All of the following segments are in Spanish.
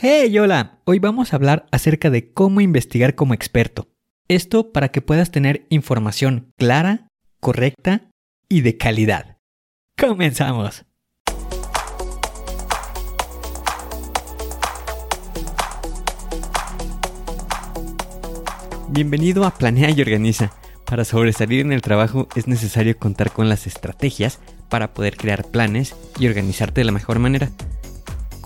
Hey, hola. Hoy vamos a hablar acerca de cómo investigar como experto. Esto para que puedas tener información clara, correcta y de calidad. Comenzamos. Bienvenido a Planea y Organiza. Para sobresalir en el trabajo es necesario contar con las estrategias para poder crear planes y organizarte de la mejor manera.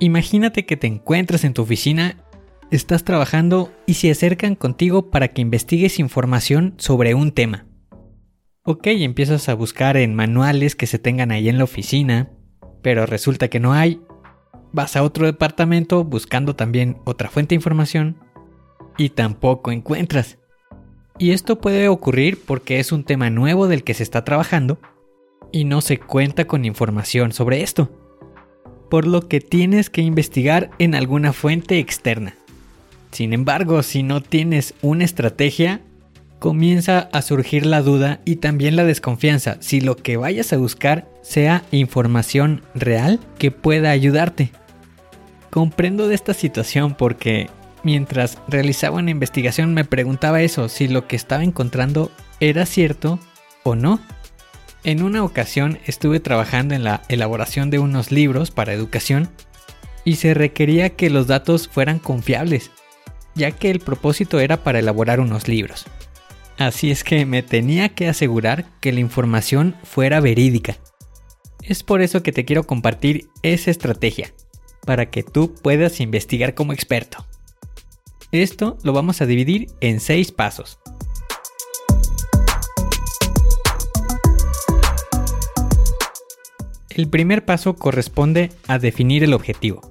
Imagínate que te encuentras en tu oficina, estás trabajando y se acercan contigo para que investigues información sobre un tema. Ok, empiezas a buscar en manuales que se tengan ahí en la oficina, pero resulta que no hay. Vas a otro departamento buscando también otra fuente de información y tampoco encuentras. Y esto puede ocurrir porque es un tema nuevo del que se está trabajando y no se cuenta con información sobre esto por lo que tienes que investigar en alguna fuente externa. Sin embargo, si no tienes una estrategia, comienza a surgir la duda y también la desconfianza si lo que vayas a buscar sea información real que pueda ayudarte. Comprendo de esta situación porque mientras realizaba una investigación me preguntaba eso, si lo que estaba encontrando era cierto o no. En una ocasión estuve trabajando en la elaboración de unos libros para educación y se requería que los datos fueran confiables, ya que el propósito era para elaborar unos libros. Así es que me tenía que asegurar que la información fuera verídica. Es por eso que te quiero compartir esa estrategia, para que tú puedas investigar como experto. Esto lo vamos a dividir en seis pasos. El primer paso corresponde a definir el objetivo.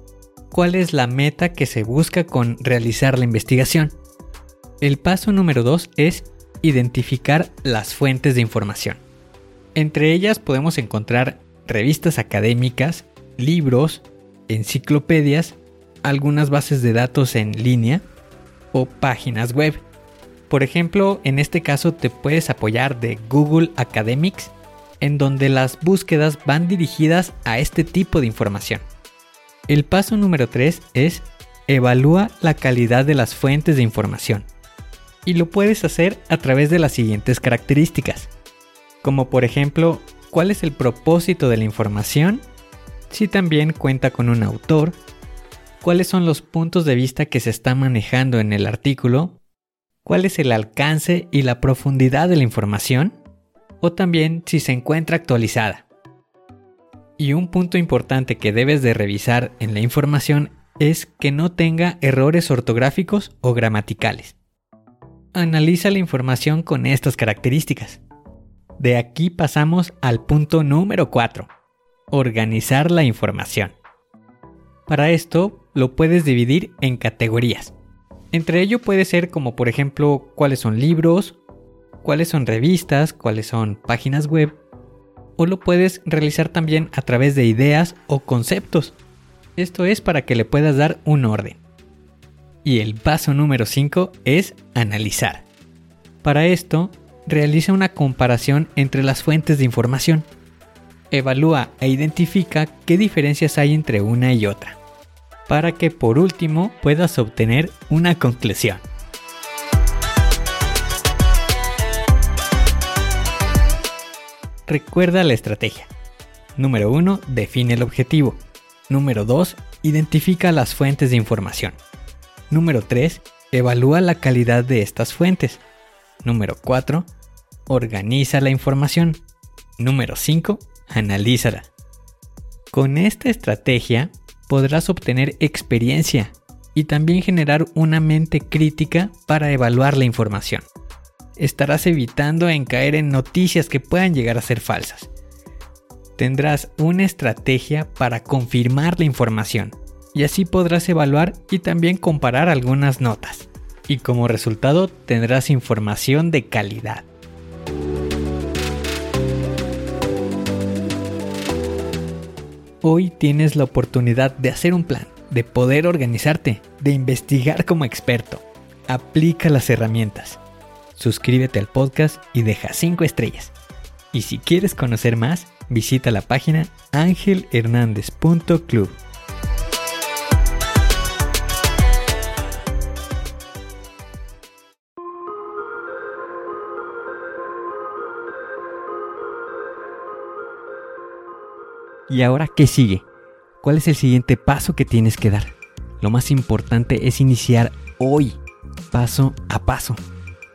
¿Cuál es la meta que se busca con realizar la investigación? El paso número 2 es identificar las fuentes de información. Entre ellas podemos encontrar revistas académicas, libros, enciclopedias, algunas bases de datos en línea o páginas web. Por ejemplo, en este caso te puedes apoyar de Google Academics en donde las búsquedas van dirigidas a este tipo de información. El paso número 3 es evalúa la calidad de las fuentes de información. Y lo puedes hacer a través de las siguientes características, como por ejemplo, cuál es el propósito de la información, si también cuenta con un autor, cuáles son los puntos de vista que se están manejando en el artículo, cuál es el alcance y la profundidad de la información, o también si se encuentra actualizada. Y un punto importante que debes de revisar en la información es que no tenga errores ortográficos o gramaticales. Analiza la información con estas características. De aquí pasamos al punto número 4, organizar la información. Para esto lo puedes dividir en categorías. Entre ello puede ser como por ejemplo cuáles son libros, cuáles son revistas, cuáles son páginas web, o lo puedes realizar también a través de ideas o conceptos. Esto es para que le puedas dar un orden. Y el paso número 5 es analizar. Para esto, realiza una comparación entre las fuentes de información. Evalúa e identifica qué diferencias hay entre una y otra, para que por último puedas obtener una conclusión. Recuerda la estrategia. Número 1. Define el objetivo. Número 2. Identifica las fuentes de información. Número 3. Evalúa la calidad de estas fuentes. Número 4. Organiza la información. Número 5. Analízala. Con esta estrategia podrás obtener experiencia y también generar una mente crítica para evaluar la información. Estarás evitando en caer en noticias que puedan llegar a ser falsas. Tendrás una estrategia para confirmar la información y así podrás evaluar y también comparar algunas notas. Y como resultado tendrás información de calidad. Hoy tienes la oportunidad de hacer un plan, de poder organizarte, de investigar como experto. Aplica las herramientas. Suscríbete al podcast y deja 5 estrellas. Y si quieres conocer más, visita la página angelhernandez.club. ¿Y ahora qué sigue? ¿Cuál es el siguiente paso que tienes que dar? Lo más importante es iniciar hoy, paso a paso.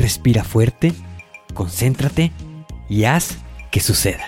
Respira fuerte, concéntrate y haz que suceda.